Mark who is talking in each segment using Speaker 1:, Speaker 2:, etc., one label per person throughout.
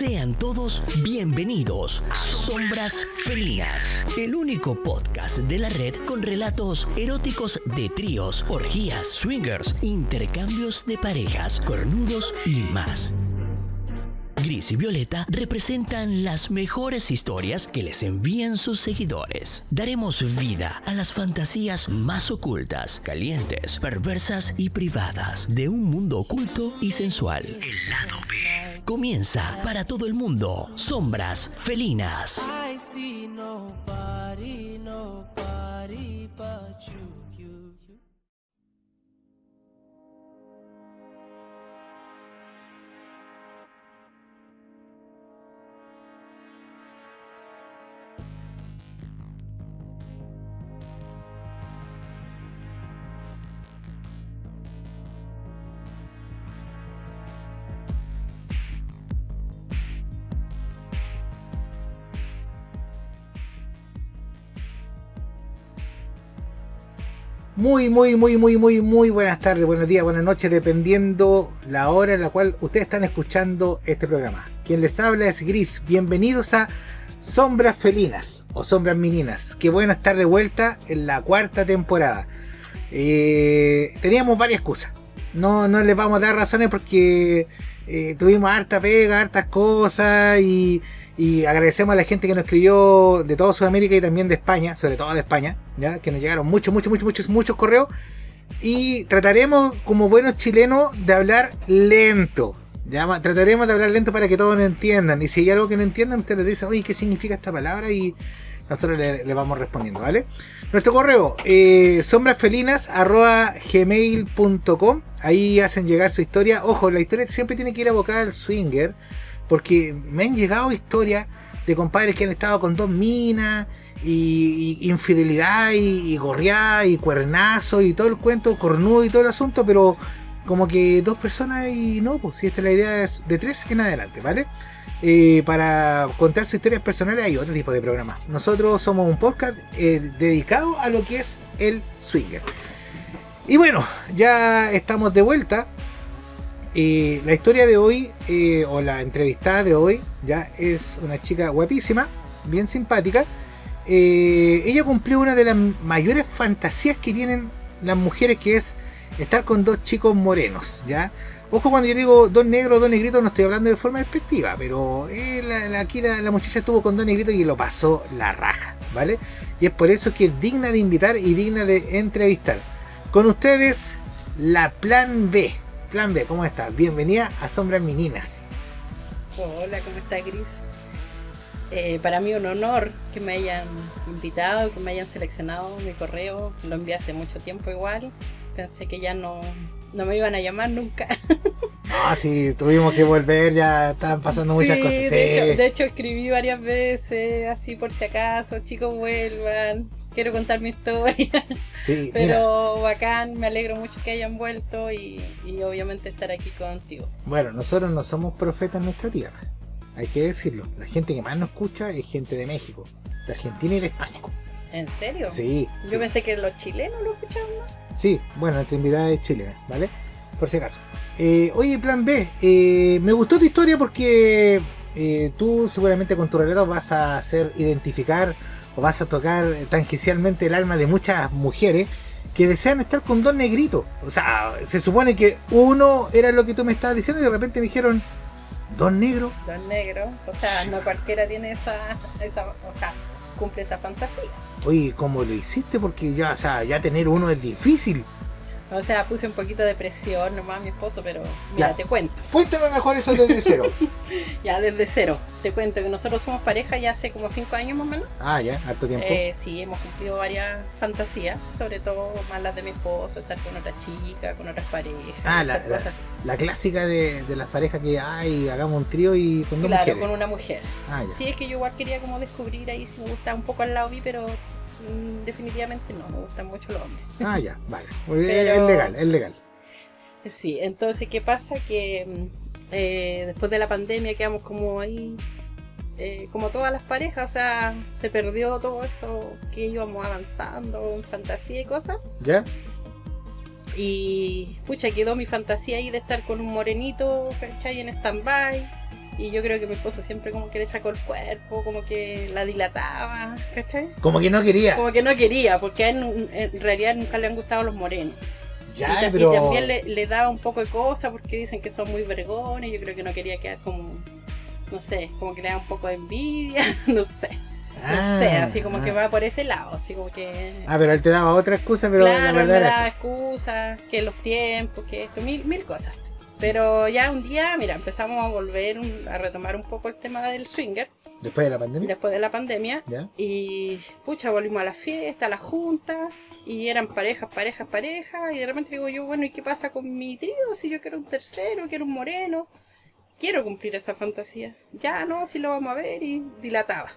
Speaker 1: Sean todos bienvenidos a Sombras Felinas, el único podcast de la red con relatos eróticos de tríos, orgías, swingers, intercambios de parejas, cornudos y más. Gris y Violeta representan las mejores historias que les envían sus seguidores. Daremos vida a las fantasías más ocultas, calientes, perversas y privadas de un mundo oculto y sensual. El lado B. Comienza para todo el mundo. Sombras felinas.
Speaker 2: Muy, muy, muy, muy, muy, muy buenas tardes, buenos días, buenas noches, dependiendo la hora en la cual ustedes están escuchando este programa. Quien les habla es Gris. Bienvenidos a Sombras Felinas o Sombras Meninas. Qué bueno estar de vuelta en la cuarta temporada. Eh, teníamos varias excusas. No, no les vamos a dar razones porque eh, tuvimos harta pega, hartas cosas y y agradecemos a la gente que nos escribió de toda Sudamérica y también de España, sobre todo de España, ¿ya? que nos llegaron muchos, muchos, muchos, muchos, muchos correos. Y trataremos, como buenos chilenos, de hablar lento. Trataremos de hablar lento para que todos nos entiendan. Y si hay algo que no entiendan, ustedes dicen, oye, ¿qué significa esta palabra? Y nosotros le, vamos respondiendo, ¿vale? Nuestro correo, eh, sombrasfelinas.gmail.com. Ahí hacen llegar su historia. Ojo, la historia siempre tiene que ir abocada al swinger porque me han llegado historias de compadres que han estado con dos minas, y, infidelidad, y, y y cuernazo, y todo el cuento, cornudo y todo el asunto, pero como que dos personas y no, pues si esta es la idea es de tres en adelante, ¿vale? Eh, para contar sus historias personales hay otro tipo de programas. Nosotros somos un podcast eh, dedicado a lo que es el swinger. Y bueno, ya estamos de vuelta la historia de hoy, eh, o la entrevistada de hoy, ya es una chica guapísima, bien simpática. Eh, ella cumplió una de las mayores fantasías que tienen las mujeres, que es estar con dos chicos morenos, ¿ya? Ojo cuando yo digo dos negros, dos negritos, no estoy hablando de forma despectiva, pero eh, aquí la, la, muchacha estuvo con dos negritos y lo pasó la raja, ¿vale? Y es por eso que es digna de invitar y digna de entrevistar. Con ustedes, la Plan B. Plan B, ¿cómo estás? Bienvenida a Sombras Meninas.
Speaker 3: Hola, ¿cómo estás, Gris? Eh, para mí un honor que me hayan invitado, que me hayan seleccionado mi correo. Lo envié hace mucho tiempo igual. Pensé que ya no, no me iban a llamar nunca.
Speaker 2: Ah, sí, tuvimos que volver, ya estaban pasando muchas cosas. Sí.
Speaker 3: De, hecho, escribí varias veces, así por si acaso, chicos vuelvan, quiero contar mi historia. Sí, Pero bacán, me alegro mucho que hayan vuelto y, y obviamente estar aquí contigo.
Speaker 2: Bueno, nosotros no somos profetas en nuestra tierra, hay que decirlo. La gente que más nos escucha es gente de México, de Argentina y de España.
Speaker 3: ¿En serio?
Speaker 2: Sí.
Speaker 3: Yo pensé que los chilenos lo escuchaban más.
Speaker 2: Sí, bueno, nuestra invitada es chilena, ¿vale? Por si acaso. Eh, oye, plan B, eh, me gustó tu historia porque eh, tú seguramente con tu relato vas a hacer identificar o vas a tocar tangencialmente el alma de muchas mujeres que desean estar con dos negritos. O sea, se supone que uno era lo que tú me estabas diciendo y de repente me dijeron, dos negros.
Speaker 3: Dos negros, o sea, no cualquiera tiene esa, esa o sea, cumple esa fantasía.
Speaker 2: Oye, ¿cómo lo hiciste? Porque ya, o sea, ya tener uno es difícil.
Speaker 3: O sea, puse un poquito de presión nomás a mi esposo, pero mira, te cuento.
Speaker 2: Cuéntame mejor eso desde cero.
Speaker 3: ya, desde cero. Te cuento que nosotros somos pareja ya hace como cinco años más o menos.
Speaker 2: Ah, ya, harto tiempo.
Speaker 3: Eh, sí, hemos cumplido varias fantasías, sobre todo más las de mi esposo, estar con otra chica, con otras parejas.
Speaker 2: Ah, la, la, clásica de, de, las parejas que, ay, hagamos un trío y con dos
Speaker 3: claro,
Speaker 2: mujeres.
Speaker 3: con una mujer. Ah, ya. Sí, es que yo igual quería como descubrir ahí si me gusta un poco al lado vi, pero Mm, definitivamente no, me gustan mucho los hombres.
Speaker 2: Ah, ya, vale. Es legal, es legal.
Speaker 3: Sí, entonces, ¿qué pasa? Que mm, eh, después de la pandemia quedamos como ahí, eh, como todas las parejas, o sea, se perdió todo eso que íbamos avanzando en fantasía y cosas.
Speaker 2: ¿Ya?
Speaker 3: Y, pucha, quedó mi fantasía ahí de estar con un morenito, ¿cachai? En stand-by Y yo creo que mi esposo siempre como que le sacó el cuerpo, como que la dilataba, ¿cachai?
Speaker 2: Como que no quería.
Speaker 3: Como que no quería, porque a él en realidad nunca le han gustado los morenos.
Speaker 2: Ya,
Speaker 3: y, ta- y
Speaker 2: pero.
Speaker 3: también le, le daba un poco de cosa porque dicen que son muy vergones. Yo creo que no quería quedar como, no sé, como que le da un poco de envidia, no sé. No
Speaker 2: Ah,
Speaker 3: sé, así como
Speaker 2: ah.
Speaker 3: que va por ese lado, así como que.
Speaker 2: Ah, pero él te daba otra excusa, pero la
Speaker 3: claro, él
Speaker 2: verdad
Speaker 3: me
Speaker 2: era
Speaker 3: daba excusas, que los tiempos, que esto, mil, mil cosas. Pero ya un día, mira, empezamos a volver un- a retomar un poco el tema del swinger
Speaker 2: Después de la pandemia.
Speaker 3: después de la pandemia.
Speaker 2: Ya.
Speaker 3: Y pucha, volvimos a la fiesta, a la junta, y eran parejas, parejas, parejas, y de repente digo yo, bueno, ¿y qué pasa con mi trío? Si yo quiero un tercero, quiero un moreno, quiero cumplir esa fantasía. Ya, no, si lo vamos a ver, y dilataba.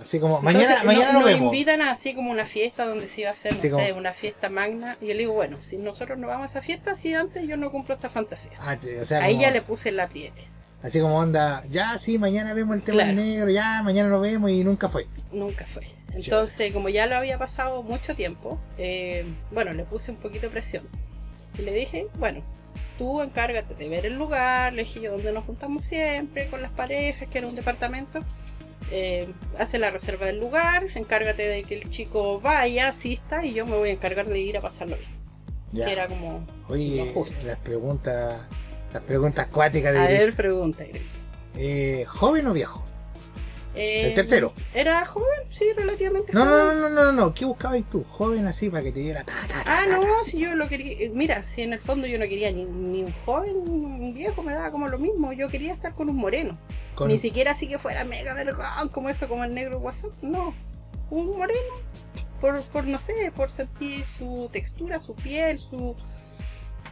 Speaker 2: Así como, mañana,
Speaker 3: Entonces,
Speaker 2: mañana
Speaker 3: no-
Speaker 2: nos
Speaker 3: nos
Speaker 2: vemos.
Speaker 3: invitan a así como una fiesta donde se iba a hacer, no
Speaker 2: Así como-
Speaker 3: sé, una fiesta magna, y yo le digo, bueno, si nosotros no vamos a esa fiesta, si antes yo no cumplo esta fantasía.
Speaker 2: Ah, o sea,
Speaker 3: Ahí
Speaker 2: como-
Speaker 3: ya le puse el apriete.
Speaker 2: Así como onda, ya sí, mañana vemos el tema
Speaker 3: Claro.
Speaker 2: negro, ya mañana lo vemos y nunca fue.
Speaker 3: Nunca fue. Entonces, como ya lo había pasado mucho tiempo, eh, bueno, le puse un poquito de presión. Y le dije, bueno, tú encárgate de ver el lugar, le dije yo donde nos juntamos siempre, con las parejas, que era un departamento. Eh, hace la reserva del lugar, encárgate de que el chico vaya, asista, y yo me voy a encargar de ir a pasarlo bien.
Speaker 2: Ya.
Speaker 3: Que era como...
Speaker 2: Oye, las preguntas, las preguntas cuáticas de
Speaker 3: A ver, pregunta, Gris.
Speaker 2: Eh, ¿Joven o viejo?
Speaker 3: Eh,
Speaker 2: El tercero.
Speaker 3: ¿Era joven? Sí, relativamente
Speaker 2: No,
Speaker 3: joven.
Speaker 2: no, no, no, no, no, ¿qué buscabas tú? Joven así para que te diera ta, ta, ta,
Speaker 3: Ah, no, si yo lo quería. eh, Mira, si en el fondo yo no quería ni, ni un joven ni un viejo, me daba como lo mismo. Yo quería estar con un moreno.
Speaker 2: Con-
Speaker 3: Ni siquiera así que fuera mega vergón, como eso, como el negro WhatsApp. No, un moreno. Por, por no sé, por sentir su textura, su piel, su.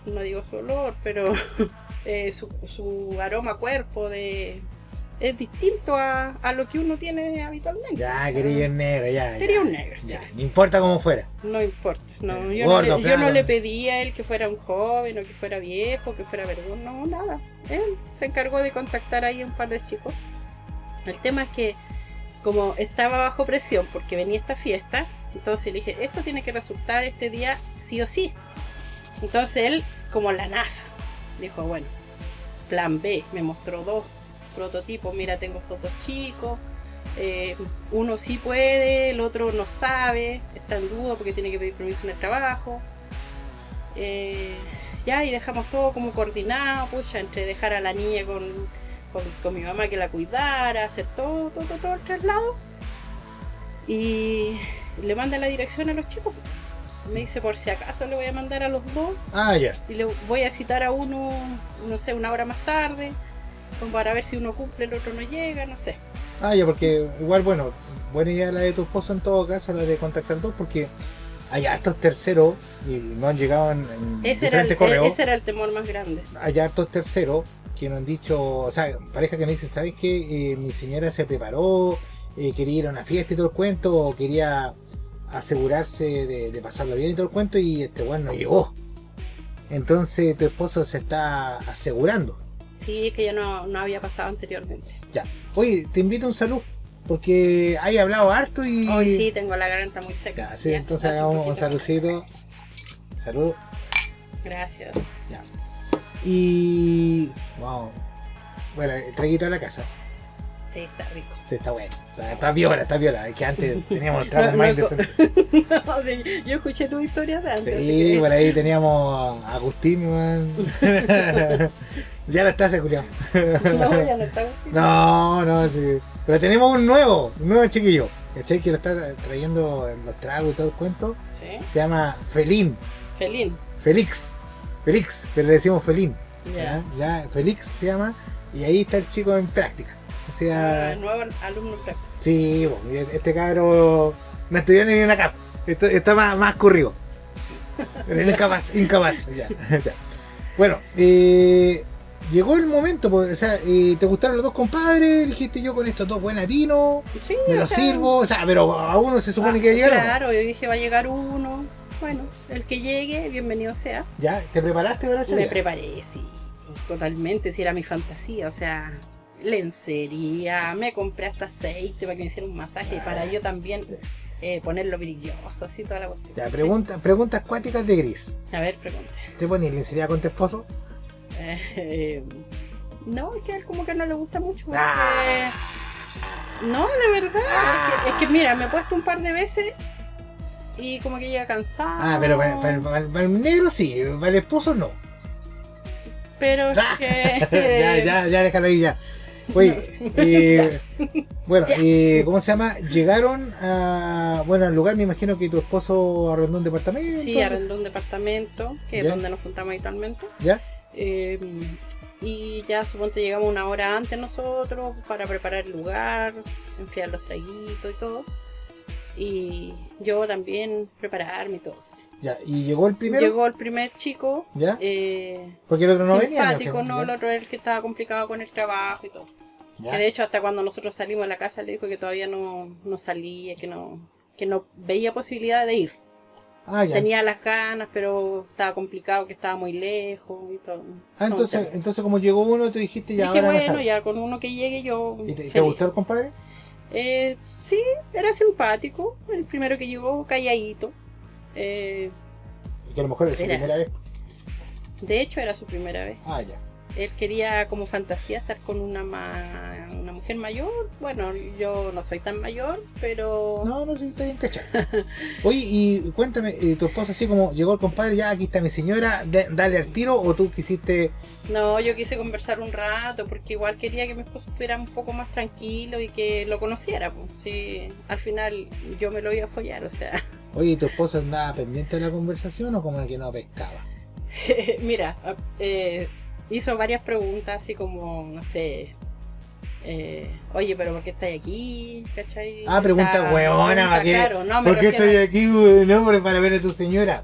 Speaker 3: No digo su olor, pero eh, su, su aroma a cuerpo de. Es distinto a, a lo que uno tiene habitualmente. o
Speaker 2: Ya,
Speaker 3: sea,
Speaker 2: quería un negro, ya.
Speaker 3: Quería
Speaker 2: ya.
Speaker 3: un negro, sí.
Speaker 2: Ya, no importa cómo fuera.
Speaker 3: No importa, no,
Speaker 2: Eh,
Speaker 3: yo,
Speaker 2: gordo,
Speaker 3: no le, yo no le pedí a él que fuera un joven o que fuera viejo, que fuera vergón, no, nada. Él se encargó de contactar ahí a un par de chicos. El tema es que como estaba bajo presión porque venía esta fiesta, entonces le dije, esto tiene que resultar este día sí o sí. Entonces él, como la NASA, dijo, bueno, plan B, me mostró dos prototipos, mira, tengo estos dos chicos, eh, uno sí puede, el otro no sabe, está en duda porque tiene que pedir permiso en el trabajo. Eh, ya, y dejamos todo como coordinado, pucha, entre dejar a la niña con, con, con mi mamá que la cuidara, hacer todo, todo, todo, todo el traslado. Y le manda la dirección a los chicos. Me dice, por si acaso le voy a mandar a los dos
Speaker 2: Ah, ya.
Speaker 3: y le voy a citar a uno, no sé, una hora más tarde, como para ver si uno cumple, el otro no llega, no sé.
Speaker 2: Ah, ya, porque igual, bueno, buena idea la de tu esposo en todo caso, la de contactar dos, porque hay hartos terceros y no han llegado en, en
Speaker 3: Ese era, el,
Speaker 2: diferentes correos.
Speaker 3: ese era el temor más grande.
Speaker 2: Hay hartos terceros que nos han dicho, o sea, pareja que me dicen, ¿sabes qué? mi señora se preparó, eh, quería ir a una fiesta y todo el cuento, o quería asegurarse de, de pasarlo bien y todo el cuento, y este bueno no llegó. Entonces tu esposo se está asegurando.
Speaker 3: Sí, es que ya no, no había pasado anteriormente.
Speaker 2: Ya. Oye, te invito a un salud, porque hay hablado harto y...
Speaker 3: Hoy sí tengo la garganta muy seca.
Speaker 2: Ya, sí,
Speaker 3: Ya,
Speaker 2: entonces hagamos un saludcito. Salud.
Speaker 3: Gracias.
Speaker 2: Ya. Y. Wow. Bueno, el traguito a la casa.
Speaker 3: Sí, está rico.
Speaker 2: Sí, está bueno. Está, está viola, está viola. Es que antes teníamos tragos
Speaker 3: No,
Speaker 2: más
Speaker 3: no,
Speaker 2: indecentes.
Speaker 3: No, sí, yo escuché tus historias de antes.
Speaker 2: Sí,
Speaker 3: que-
Speaker 2: por ahí teníamos a Agustín, ya la estás culiao.
Speaker 3: No, ya no está gustando.
Speaker 2: No, no, sí. Pero tenemos un nuevo, un nuevo chiquillo. ¿Cachai? Que lo está trayendo en los tragos y todo el cuento.
Speaker 3: Sí.
Speaker 2: Se llama Felín.
Speaker 3: Felín.
Speaker 2: Félix. Félix, pero le decimos Felín.
Speaker 3: Ya.
Speaker 2: ¿ya? Ya, Félix se llama. Y ahí está el chico en práctica. O sea,
Speaker 3: Ah, nuevo alumno
Speaker 2: sí, este cabro no estudió ni en la CAP. Esto- Está más, más corrido. Pero es incapaz, incapaz. Ya, ya. Bueno, eh, llegó el momento, pues, o sea, eh, ¿te gustaron los dos compadres? Dijiste yo con estos dos buenatinos,
Speaker 3: Sí,
Speaker 2: me los
Speaker 3: sea,
Speaker 2: sirvo, o sea, pero a uno se supone
Speaker 3: ah,
Speaker 2: que llegaron.
Speaker 3: Claro, yo dije va a llegar uno. Bueno, el que llegue, bienvenido sea.
Speaker 2: ¿Ya? ¿Te preparaste para ese
Speaker 3: Me preparé, sí, totalmente, si era mi fantasía, o sea, lencería, me compré hasta aceite para que me hiciera un masaje, para yo también eh, ponerlo brilloso, así toda la cuestión.
Speaker 2: Ya, pregunta, preguntas cuáticas de gris.
Speaker 3: A ver, pregunte.
Speaker 2: ¿Te pones lencería con tu esposo?
Speaker 3: Eh, No, es que a él como que no le gusta mucho. porque-
Speaker 2: Ah.
Speaker 3: No, de verdad. Es, que, es que mira, me he puesto un par de veces y como que llega cansado.
Speaker 2: Ah, pero para, para- para- para el negro sí, para el esposo no.
Speaker 3: Pero es que.
Speaker 2: ya, ya, ya, déjalo ahí ya. Oye, eh, bueno, eh, ¿cómo se llama? Llegaron a, bueno, al lugar, me imagino que tu esposo arrendó un departamento.
Speaker 3: Sí, arrendó un departamento, que es donde nos juntamos habitualmente.
Speaker 2: ¿Ya?
Speaker 3: Eh, y ya suponte llegamos una hora antes nosotros para preparar el lugar, enfriar los traguitos y todo. Y yo también prepararme y todo.
Speaker 2: Ya, y llegó el primero.
Speaker 3: Llegó el primer chico,
Speaker 2: ¿Ya?
Speaker 3: eh,
Speaker 2: Porque el otro no venía.
Speaker 3: simpático,
Speaker 2: ¿no?
Speaker 3: el otro era el que estaba complicado con el trabajo y todo.
Speaker 2: Ya.
Speaker 3: Que de hecho hasta cuando nosotros salimos de la casa le dijo que todavía no, no salía, que no, que no veía posibilidad de ir.
Speaker 2: Ah, ya.
Speaker 3: Tenía las ganas, pero estaba complicado, que estaba muy lejos y todo.
Speaker 2: Ah, entonces, entonces como llegó uno, te dijiste ya
Speaker 3: dije,
Speaker 2: ahora no
Speaker 3: bueno, ya con uno que llegue yo.
Speaker 2: ¿Y te, gustó el compadre?
Speaker 3: Eh, sí, era simpático. El primero que llegó, calladito. Eh,
Speaker 2: Y que a lo mejor es su
Speaker 3: Era.
Speaker 2: primera vez.
Speaker 3: de hecho, era su primera vez.
Speaker 2: Ah, ya.
Speaker 3: Él quería como fantasía estar con una, ma- una mujer mayor. Bueno, yo no soy tan mayor, pero...
Speaker 2: No, no, sí, está bien cachado. Oye, y cuéntame, eh, tu esposa así como llegó el compadre, ya aquí está mi señora, dale al tiro, o tú quisiste.
Speaker 3: No, yo quise conversar un rato porque igual quería que mi esposo estuviera un poco más tranquilo y que lo conociera. Pues. Sí, al final yo me lo iba a follar, o sea.
Speaker 2: Oye, ¿y tu esposa andaba pendiente de la conversación o como que no pescaba?
Speaker 3: Mira, eh, hizo varias preguntas así como, no sé. Eh, Oye, pero ¿por qué estáis aquí? ¿Cachai?
Speaker 2: Ah, pregunta
Speaker 3: Esa
Speaker 2: huevona,
Speaker 3: pregunta,
Speaker 2: ¿para qué?
Speaker 3: Claro, no, me
Speaker 2: ¿Por qué estoy aquí? No, para ver a tu señora.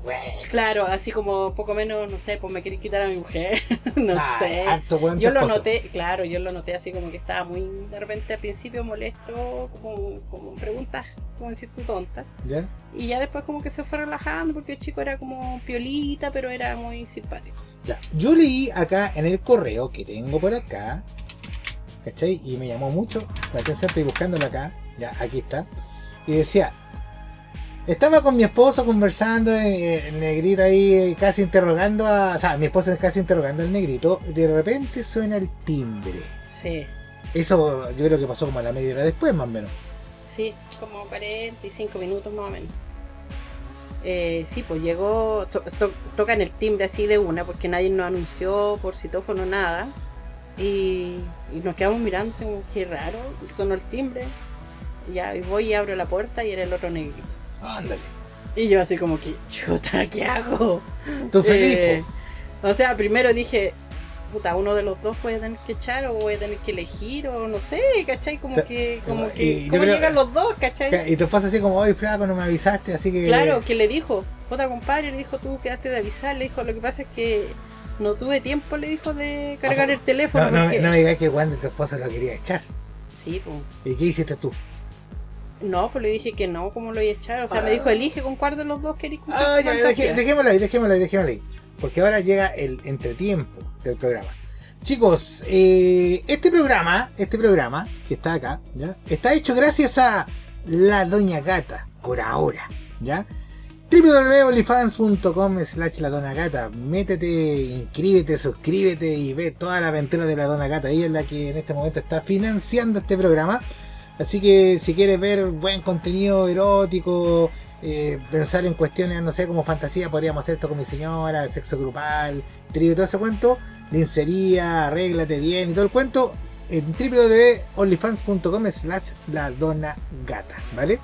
Speaker 3: Claro, así como poco menos, no sé, pues me queréis quitar a mi mujer. no
Speaker 2: Ah,
Speaker 3: sé.
Speaker 2: harto
Speaker 3: Yo lo
Speaker 2: esposo.
Speaker 3: noté, claro, yo lo noté así como que estaba muy de repente al principio molesto, como, como preguntas, como decir tú tonta.
Speaker 2: ¿Ya?
Speaker 3: Y ya después como que se fue relajando porque el chico era como piolita, pero era muy simpático.
Speaker 2: Ya. Yo leí acá en el correo que tengo por acá, ¿cachai? Y me llamó mucho la atención, estoy buscándolo acá, ya, aquí está. Y decía, estaba con mi esposo conversando, eh, el negrito ahí eh, casi interrogando a... O sea, mi esposo casi interrogando al negrito, de repente suena el timbre.
Speaker 3: Sí,
Speaker 2: Eso yo creo que pasó como a la media hora después, más o menos.
Speaker 3: sí, como 45 minutos más o menos. Eh, sí, pues llegó, to- to- tocan el timbre así de una porque nadie nos anunció por citófono nada. Y, y nos quedamos mirando así como qué raro, sonó el timbre. Y Ya, y voy y abro la puerta y era el otro negrito.
Speaker 2: Ándale.
Speaker 3: Y yo así como que, chuta, ¿qué hago?
Speaker 2: Feliz,
Speaker 3: Eh, o sea, primero dije, puta, uno de los dos puede tener que echar o voy a tener que elegir o no sé, ¿cachai? Como
Speaker 2: Te-
Speaker 3: que, como
Speaker 2: y
Speaker 3: que, ¿cómo
Speaker 2: creo-
Speaker 3: llegan los dos, cachai?
Speaker 2: Y tu esposo así como, oye flaco, no me avisaste, así que...
Speaker 3: Claro, que le dijo, puta compadre, le dijo, tú quedaste de avisar, le dijo, lo que pasa es que no tuve tiempo, le dijo, de cargar el teléfono.
Speaker 2: No, no,
Speaker 3: porque-
Speaker 2: no me digas que de tu esposo lo quería echar.
Speaker 3: Sí, pues.
Speaker 2: ¿Y qué hiciste tú?
Speaker 3: No, pues le dije que no, ¿cómo lo iba a echar? O sea, me
Speaker 2: Ah.
Speaker 3: dijo, elige con cuál de los dos querés cumplir
Speaker 2: Ah, ya,
Speaker 3: fantasía".
Speaker 2: deje- dejémoslo ahí, dejémoslo ahí, dejémoslo ahí. Porque ahora llega el entretiempo del programa. Chicos, eh, este programa, este programa que está acá, ¿ya? Está hecho gracias a la Doña Gata, por ahora, ¿ya? www.onlyfans.com slash la Dona Gata. Métete, inscríbete, suscríbete y ve toda la aventura de la Dona Gata. Ella es la que en este momento está financiando este programa. Así que si quieres ver buen contenido erótico, eh, pensar en cuestiones, no sé, como fantasía, podríamos hacer esto con mi señora, sexo grupal, trío y todo ese cuento, lencería, arréglate bien y todo el cuento, en www.onlyfans.com slash la dona gata, ¿vale?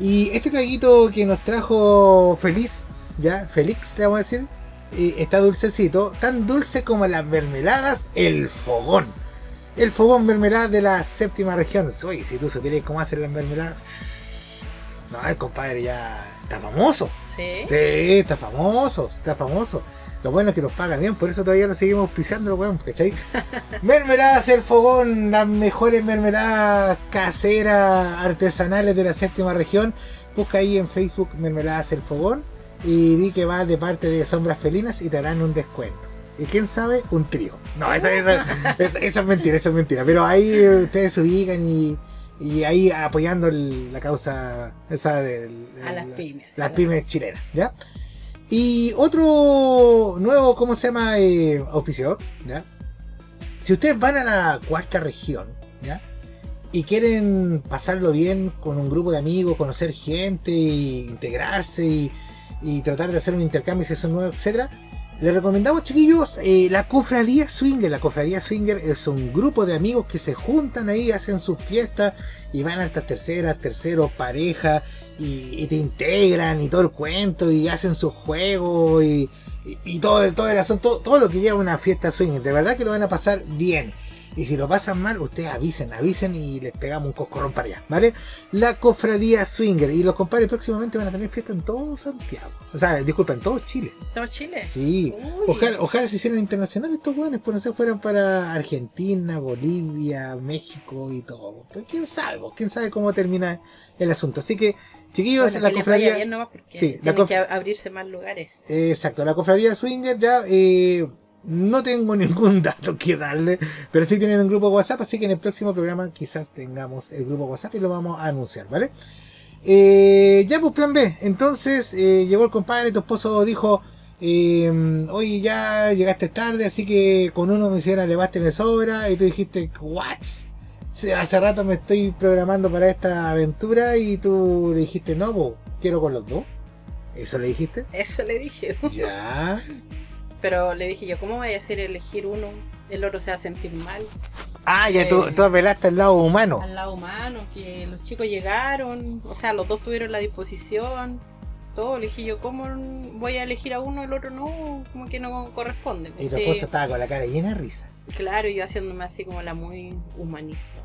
Speaker 2: Y este traguito que nos trajo Feliz, ya, Félix, le vamos a decir, eh, está dulcecito, tan dulce como las mermeladas, el fogón. El fogón mermelada de la séptima región. Oye, si tú supieras cómo hacen las mermeladas. No, el compadre ya está famoso.
Speaker 3: Sí.
Speaker 2: Sí, está famoso, está famoso. Lo bueno es que nos paga bien, por eso todavía lo seguimos pisando, weón, ¿cachai? mermeladas el fogón, las mejores mermeladas caseras, artesanales de la séptima región. Busca ahí en Facebook Mermeladas el fogón y di que va de parte de Sombras Felinas y te harán un descuento. Y quién sabe, un trío. No, esa, esa, esa- esa es mentira, esa es mentira. Pero ahí ustedes se ubican y, y ahí apoyando el- la causa esa de
Speaker 3: A las pymes.
Speaker 2: las pymes chilenas, ¿ya? Y otro nuevo, ¿cómo se llama? Eh, auspiciador, ¿ya? Si ustedes van a la cuarta región, ¿ya? Y quieren pasarlo bien con un grupo de amigos, conocer gente, integrarse y, y tratar de hacer un intercambio si son nuevos, etcétera, les recomendamos, chiquillos, eh, la Cofradía Swinger. La Cofradía Swinger es un grupo de amigos que se juntan ahí, hacen sus fiestas y van a estas terceras, terceros, parejas y, te integran y todo el cuento y hacen sus juegos y, y, y todo el asunto, todo lo que lleva una fiesta swinger. De verdad que lo van a pasar bien. Y si lo pasan mal, ustedes avisen, avisen y les pegamos un coscorrón para allá, ¿vale? La cofradía swinger. Y los compadres próximamente van a tener fiesta en todo Santiago. O sea, disculpa, en todo Chile.
Speaker 3: ¿Todo Chile?
Speaker 2: Sí,
Speaker 3: Uy.
Speaker 2: ojalá, ojalá se hicieran internacionales estos hueones, pues no sé, fueran para Argentina, Bolivia, México y todo. Pues quién sabe, quién sabe cómo termina el asunto. Así que, chiquillos,
Speaker 3: Bueno,
Speaker 2: la cofradía.
Speaker 3: vaya bien nomás porque
Speaker 2: Sí, la
Speaker 3: tienen
Speaker 2: cof-
Speaker 3: que ab- abrirse más lugares.
Speaker 2: Exacto, la cofradía Swinger ya eh, no tengo ningún dato que darle, pero sí tienen un grupo WhatsApp, así que en el próximo programa quizás tengamos el grupo WhatsApp y lo vamos a anunciar, ¿vale? Eh, ya pues plan B, entonces eh, llegó el compadre, tu esposo dijo, eh, oye ya llegaste tarde, así que con uno me hiciera levaste me sobra, y tú dijiste, what? Sí, hace rato me estoy programando para esta aventura y tú le dijiste, no, po, quiero con los dos. ¿Eso le dijiste?
Speaker 3: Eso le dije.
Speaker 2: Ya.
Speaker 3: Pero le dije yo, ¿cómo voy a hacer elegir uno? El otro se va a sentir mal.
Speaker 2: Ah, ya
Speaker 3: Eh,
Speaker 2: tú, tú apelaste al lado humano.
Speaker 3: Al lado humano, que los chicos llegaron, o sea, los dos tuvieron la disposición. Todo, le dije yo, ¿cómo voy a elegir a uno, el otro no? Como que no corresponde.
Speaker 2: Y tu
Speaker 3: Sí,
Speaker 2: esposa estaba con la cara llena de risa.
Speaker 3: Claro, yo haciéndome así como la muy humanista.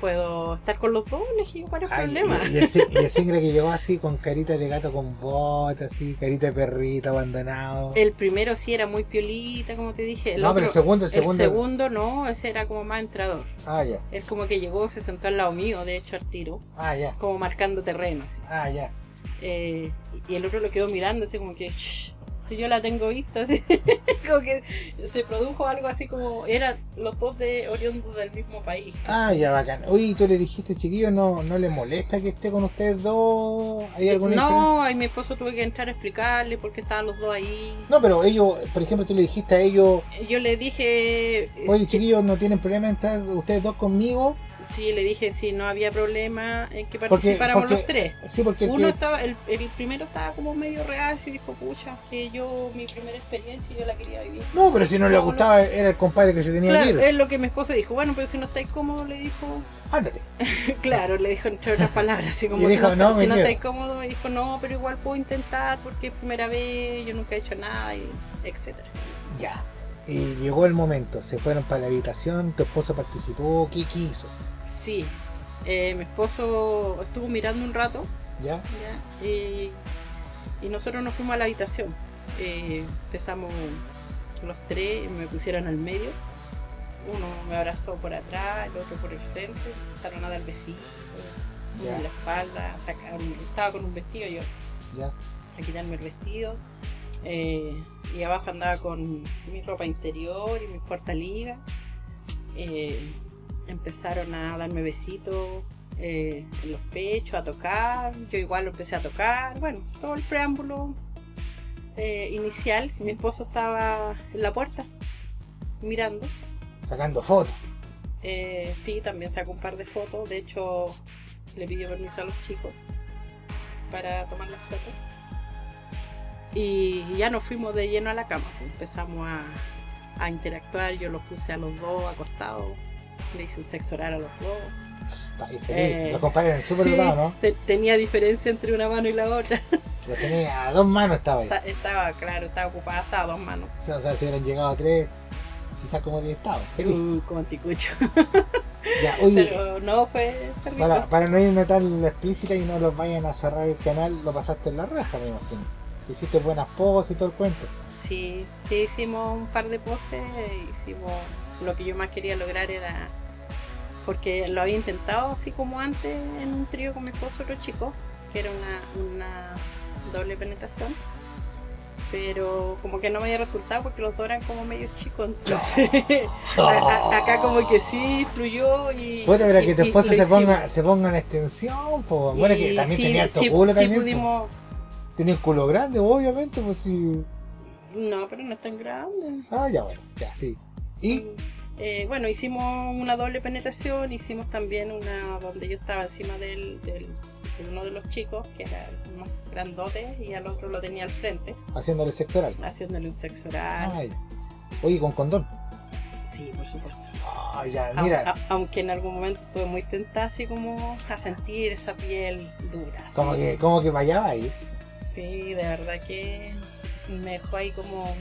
Speaker 3: ¿Puedo estar con los dos? Le dije, ¿cuál es el
Speaker 2: Ay,
Speaker 3: problema?
Speaker 2: y, y el, y el cingre que llegó así con carita de gato con botas, así, carita de perrito abandonado.
Speaker 3: El primero sí era muy piolita, como te dije. El
Speaker 2: no,
Speaker 3: otro,
Speaker 2: pero el segundo, el segundo.
Speaker 3: el segundo no, ese era como más entrador.
Speaker 2: Ah, ya.
Speaker 3: Él como que llegó, se sentó al lado mío, de hecho, al tiro,
Speaker 2: Ah, ya.
Speaker 3: como marcando terreno, así.
Speaker 2: Ah, ya.
Speaker 3: Eh, y el otro lo quedó mirando, así como que, "Shh, si yo la tengo vista, así. como que se produjo algo así como, eran los dos de oriundos del mismo país.
Speaker 2: Ah, ya, bacán. Oye, tú le dijiste, chiquillo, ¿no, ¿no le molesta que esté con ustedes dos? ¿Hay alguna?
Speaker 3: No, ahí mi esposo tuve que entrar a explicarle por qué estaban los dos ahí.
Speaker 2: No, pero ellos, por ejemplo, tú le dijiste a ellos,
Speaker 3: Yo le dije,
Speaker 2: oye,
Speaker 3: eh,
Speaker 2: chiquillos, ¿no tienen problema en entrar ustedes dos conmigo?
Speaker 3: Sí, le dije si no había problema en que participáramos
Speaker 2: porque-
Speaker 3: los tres.
Speaker 2: Sí, porque
Speaker 3: Uno
Speaker 2: que...
Speaker 3: estaba, el, el primero estaba como medio reacio y dijo, pucha, que yo, mi primera experiencia, yo la quería vivir.
Speaker 2: No, pero si no le gustaba, era el compadre que se tenía
Speaker 3: Claro,
Speaker 2: que ir.
Speaker 3: es lo que mi esposo dijo, bueno, pero si no estáis cómodo, le dijo,
Speaker 2: Ándate.
Speaker 3: claro, le dijo entre otras palabras, así como
Speaker 2: Y
Speaker 3: si,
Speaker 2: dijo,
Speaker 3: no,
Speaker 2: "No,
Speaker 3: si no
Speaker 2: quedo".
Speaker 3: estáis cómodo, me dijo, no, pero igual puedo intentar porque es primera vez, yo nunca he hecho nada, y etcétera.
Speaker 2: Ya. Y llegó el momento, se fueron para la habitación, tu esposo participó, ¿qué quiso?
Speaker 3: Sí, eh, mi esposo estuvo mirando un rato,
Speaker 2: ¿Ya?
Speaker 3: ¿ya? Y, y nosotros nos fuimos a la habitación. Eh, empezamos los tres, me pusieron al medio. Uno me abrazó por atrás, el otro por el frente. Empezaron a dar besitos, en la espalda. sacaron- estaba con un vestido yo,
Speaker 2: ¿Ya?
Speaker 3: a quitarme el vestido. Eh, y abajo andaba con mi ropa interior y mi portaliga. Eh, empezaron a darme besitos eh, en los pechos, a tocar. Yo igual lo empecé a tocar. Bueno, todo el preámbulo eh, inicial. Mi esposo estaba en la puerta mirando.
Speaker 2: Sacando fotos.
Speaker 3: Eh, sí, también sacó un par de fotos. De hecho, le pidió permiso a los chicos para tomar las fotos. Y ya nos fuimos de lleno a la cama. Empezamos a, a interactuar. Yo los puse a los dos acostados. Le hice un sexo oral a los dos.
Speaker 2: Está ahí feliz.
Speaker 3: Eh,
Speaker 2: Los compadres eran súper
Speaker 3: Sí,
Speaker 2: ¿no?
Speaker 3: te- tenía diferencia entre una mano y la otra.
Speaker 2: Los tenía a dos manos, estaba ahí.
Speaker 3: Esta- estaba, claro, estaba ocupada, estaba a dos manos.
Speaker 2: O sea, si hubieran llegado a tres, quizás como habría estado. Feliz.
Speaker 3: Como anticucho.
Speaker 2: Ya, oye,
Speaker 3: Pero no, fue,
Speaker 2: para, para no irme tan explícita y no los vayan a cerrar el canal, lo pasaste en la raja, me imagino. Hiciste buenas poses y todo el cuento.
Speaker 3: Sí, sí, hicimos un par de poses, hicimos lo que yo más quería lograr era porque lo había intentado así como antes en un trío con mi esposo otro chico, que era una, una doble penetración. Pero como que no me había resultado porque los dos eran como medio chicos, entonces a- a- acá como que sí fluyó y...
Speaker 2: Puede ver que tu esposa se ponga, se ponga en extensión, po. Bueno, que también
Speaker 3: sí,
Speaker 2: tenía alto
Speaker 3: sí-
Speaker 2: culo
Speaker 3: sí
Speaker 2: también.
Speaker 3: pudimos...
Speaker 2: Tenía el culo grande, obviamente, pues sí.
Speaker 3: No, pero no es tan grande.
Speaker 2: Ah, ya bueno, ya sí. Y
Speaker 3: Eh, bueno, hicimos una doble penetración, hicimos también una donde yo estaba encima del, del- de uno de los chicos, que era el más grandote, y al otro lo tenía al frente,
Speaker 2: Haciéndole sexo oral.
Speaker 3: haciéndole un sexo oral.
Speaker 2: Ay. Oye, con condón.
Speaker 3: Sí, por supuesto.
Speaker 2: Ay, ya,
Speaker 3: Au-
Speaker 2: mira.
Speaker 3: a- aunque en algún momento estuve muy tentada así como a sentir esa piel dura.
Speaker 2: Como que, como que vayaba ahí.
Speaker 3: Sí, de verdad que me dejó ahí como,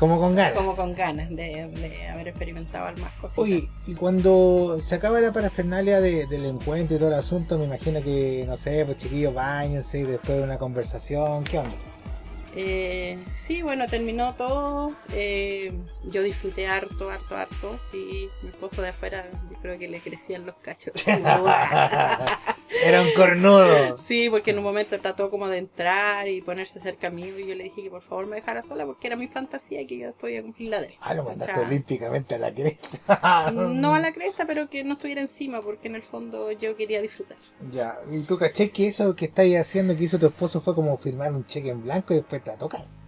Speaker 2: Como con ganas.
Speaker 3: como con ganas de, de haber experimentado más cositas.
Speaker 2: Oye, y cuando se acaba la parafernalia de- del encuentro y todo el asunto, me imagino que, no sé, pues chiquillos, bañense y después de una conversación, ¿qué onda?
Speaker 3: Eh, sí, bueno, terminó todo. eh, yo disfruté harto, harto, harto. Sí, mi esposo de afuera, yo creo que le crecían los cachos.
Speaker 2: Era un cornudo.
Speaker 3: sí, porque en un momento trató como de entrar y ponerse cerca mío y yo le dije que por favor me dejara sola porque era mi fantasía y que yo después iba a cumplir la de él.
Speaker 2: Ah, lo mandaste
Speaker 3: O sea,
Speaker 2: olímpicamente a la cresta.
Speaker 3: No a la cresta, pero que no estuviera encima porque en el fondo yo quería disfrutar.
Speaker 2: Ya, y tú caché que eso que estáis haciendo, que hizo tu esposo, fue como firmar un cheque en blanco y después te va a tocar.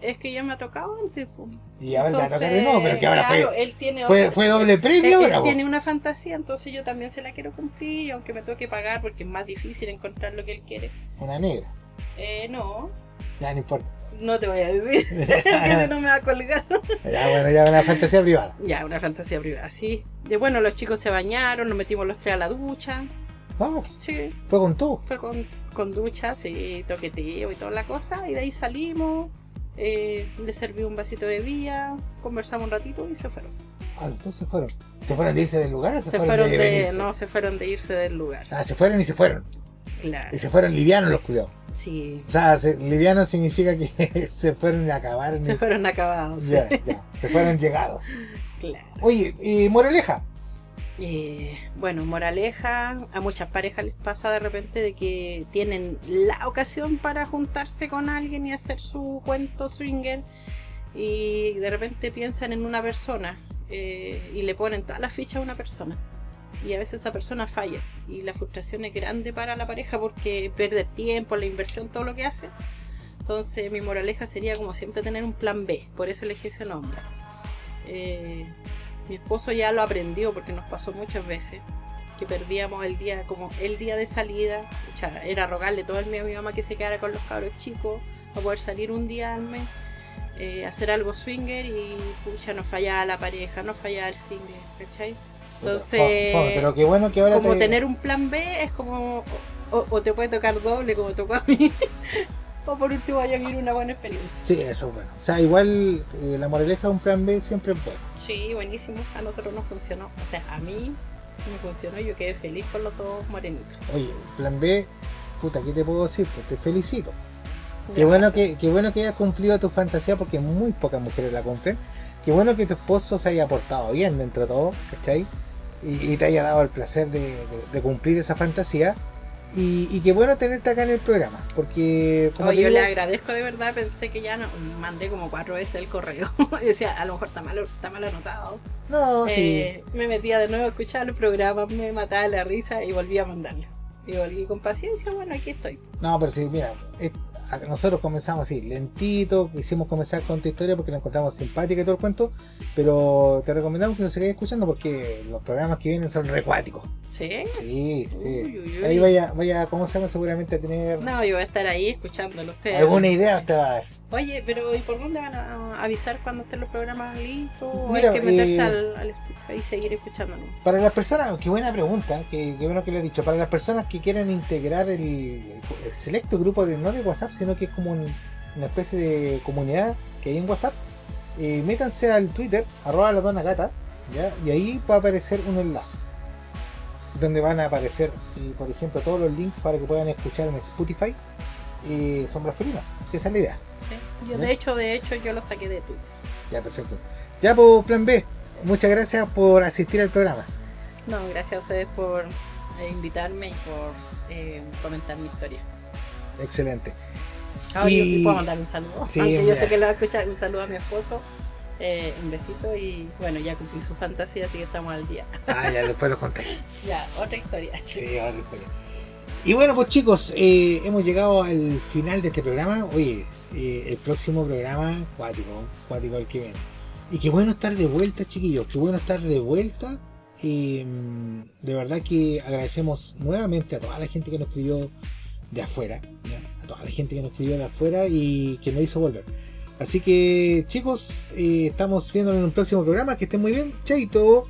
Speaker 3: Es que ya me ha tocado antes. po.
Speaker 2: Y ahora te va a tocar de
Speaker 3: Entonces,
Speaker 2: nuevo, pero que ahora
Speaker 3: claro,
Speaker 2: fue,
Speaker 3: él tiene
Speaker 2: fue,
Speaker 3: otra-
Speaker 2: fue doble premio,
Speaker 3: Él, él
Speaker 2: ahora,
Speaker 3: tiene una fantasía, entonces yo también se la quiero cumplir, aunque me toque pagar porque es más difícil encontrar lo que él quiere.
Speaker 2: Una negra.
Speaker 3: Eh, no,
Speaker 2: Ya, no importa.
Speaker 3: no te voy a decir, que si no me va a colgar.
Speaker 2: Ya, bueno, ya una fantasía privada.
Speaker 3: ya, una fantasía privada, sí. De bueno, los chicos se bañaron, nos metimos los tres a la ducha.
Speaker 2: No,
Speaker 3: Sí,
Speaker 2: fue con tú.
Speaker 3: fue con, con ducha, sí, toqueteo y toda la cosa, y de ahí salimos. Eh, le serví un vasito de bebida, conversamos un ratito y se fueron.
Speaker 2: Ah, dos se fueron. ¿Se fueron de irse del lugar o se,
Speaker 3: Se
Speaker 2: fueron,
Speaker 3: fueron
Speaker 2: de,
Speaker 3: de, no, se fueron de irse del lugar.
Speaker 2: Ah, se fueron y se fueron.
Speaker 3: Claro.
Speaker 2: Y se fueron livianos los culiados.
Speaker 3: Sí,
Speaker 2: O sea, se- liviano significa que se fueron y acabaron.
Speaker 3: se fueron acabados.
Speaker 2: Ya, ya. Se fueron llegados.
Speaker 3: Claro.
Speaker 2: Oye, y moraleja.
Speaker 3: Eh, bueno, moraleja, a muchas parejas les pasa de repente de que tienen la ocasión para juntarse con alguien y hacer su cuento swinger y de repente piensan en una persona eh, y le ponen todas las fichas a una persona y a veces esa persona falla y la frustración es grande para la pareja porque pierde el tiempo, la inversión, todo lo que hace. Entonces mi moraleja sería como siempre tener un plan B, por eso elegí ese nombre. Eh, mi esposo ya lo aprendió porque nos pasó muchas veces que perdíamos el día como el día de salida era rogarle todo el mes a mi mamá que se quedara con los cabros chicos a poder salir un día al mes eh, hacer algo swinger y pucha nos fallaba la pareja no fallaba el single ¿cachai? entonces
Speaker 2: pero qué bueno que ahora
Speaker 3: como
Speaker 2: te-
Speaker 3: tener un plan B es como o, o te puede tocar doble como tocó a mí o por último vaya a vivir una buena experiencia
Speaker 2: Sí, eso es bueno. O sea, igual eh, la moraleja de un plan B siempre es bueno.
Speaker 3: Sí, buenísimo. A nosotros nos funcionó. O sea, a mí me funcionó. Yo quedé feliz con los dos morenitos.
Speaker 2: Oye, plan B, puta, ¿qué te puedo decir? Pues te felicito. Qué bueno que, qué bueno que hayas cumplido tu fantasía porque muy pocas mujeres la cumplen. Qué bueno que tu esposo se haya portado bien dentro de todo, ¿cachai? Y, y te haya dado el placer de, de- de cumplir esa fantasía. Y, y qué bueno tenerte acá en el programa, porque como
Speaker 3: yo
Speaker 2: digo,
Speaker 3: le agradezco de verdad. Pensé que ya no. Mandé como cuatro veces el correo. Yo decía, a lo mejor está mal, está mal anotado.
Speaker 2: no, sí,
Speaker 3: Eh, me metía de nuevo a escuchar el programa, me mataba la risa y volví a mandarlo. Y volví con paciencia. Bueno, aquí estoy.
Speaker 2: no, pero sí, mira, nosotros comenzamos así, lentito, quisimos comenzar con tu historia porque la encontramos simpática y todo el cuento, pero te recomendamos que nos sigáis escuchando porque los programas que vienen son recuáticos.
Speaker 3: ¿Sí?
Speaker 2: Sí, sí.
Speaker 3: Uy, uy.
Speaker 2: Ahí vaya, vaya, ¿cómo se llama? Seguramente a tener
Speaker 3: No, yo voy a estar ahí escuchándolo. Ustedes.
Speaker 2: alguna idea te va a dar.
Speaker 3: Oye, pero ¿y por dónde van a avisar cuando estén los programas listos? ¿O
Speaker 2: Mira,
Speaker 3: hay que meterse
Speaker 2: eh,
Speaker 3: al, al y seguir escuchándolo?
Speaker 2: Para las personas, qué buena pregunta, qué, qué bueno que le he dicho. Para las personas que quieran integrar el, el selecto grupo de no de WhatsApp, sino que es como un- una especie de comunidad que hay en WhatsApp, eh, métanse al Twitter, arroba la dona gata, ¿ya? y ahí va a aparecer un enlace. Donde van a aparecer, eh, por ejemplo, todos los links para que puedan escuchar en Spotify eh, Sombras Felinas. Si esa es la idea.
Speaker 3: Sí. Yo
Speaker 2: ¿Ya?
Speaker 3: de hecho, de hecho, yo lo saqué de Twitter.
Speaker 2: Ya, perfecto. Ya, pues, plan B. Muchas gracias por asistir al programa.
Speaker 3: No, gracias a ustedes por invitarme y por eh, comentar mi historia.
Speaker 2: Excelente.
Speaker 3: Ahora
Speaker 2: Y-
Speaker 3: yo puedo mandar un saludo.
Speaker 2: Sí,
Speaker 3: Aunque yo sé que lo va a escuchar. Un saludo a mi esposo. eh, un besito y bueno, ya cumplí su fantasía, así que estamos al día.
Speaker 2: Ah, ya después lo conté.
Speaker 3: ya, otra historia.
Speaker 2: Sí, otra historia. Y bueno, pues chicos, eh, hemos llegado al final de este programa. Oye, eh, el próximo programa, cuático, cuático el que viene. Y qué bueno estar de vuelta, chiquillos. Qué bueno estar de vuelta. de verdad que agradecemos nuevamente a toda la gente que nos escribió de afuera. A toda la gente que nos escribió de afuera y que nos hizo volver. Así que chicos, eh, estamos viendo en un próximo programa. Que estén muy bien. Chaito.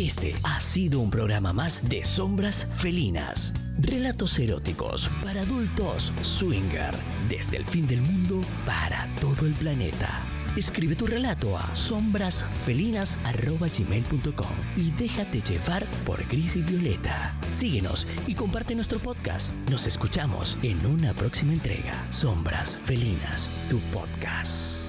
Speaker 1: Este ha sido un programa más de Sombras Felinas. Relatos eróticos para adultos swinger. Desde el fin del mundo para todo el planeta. Escribe tu relato a sombrasfelinas.gmail.com y déjate llevar por Gris y Violeta. Síguenos y comparte nuestro podcast. Nos escuchamos en una próxima entrega. Sombras Felinas, tu podcast.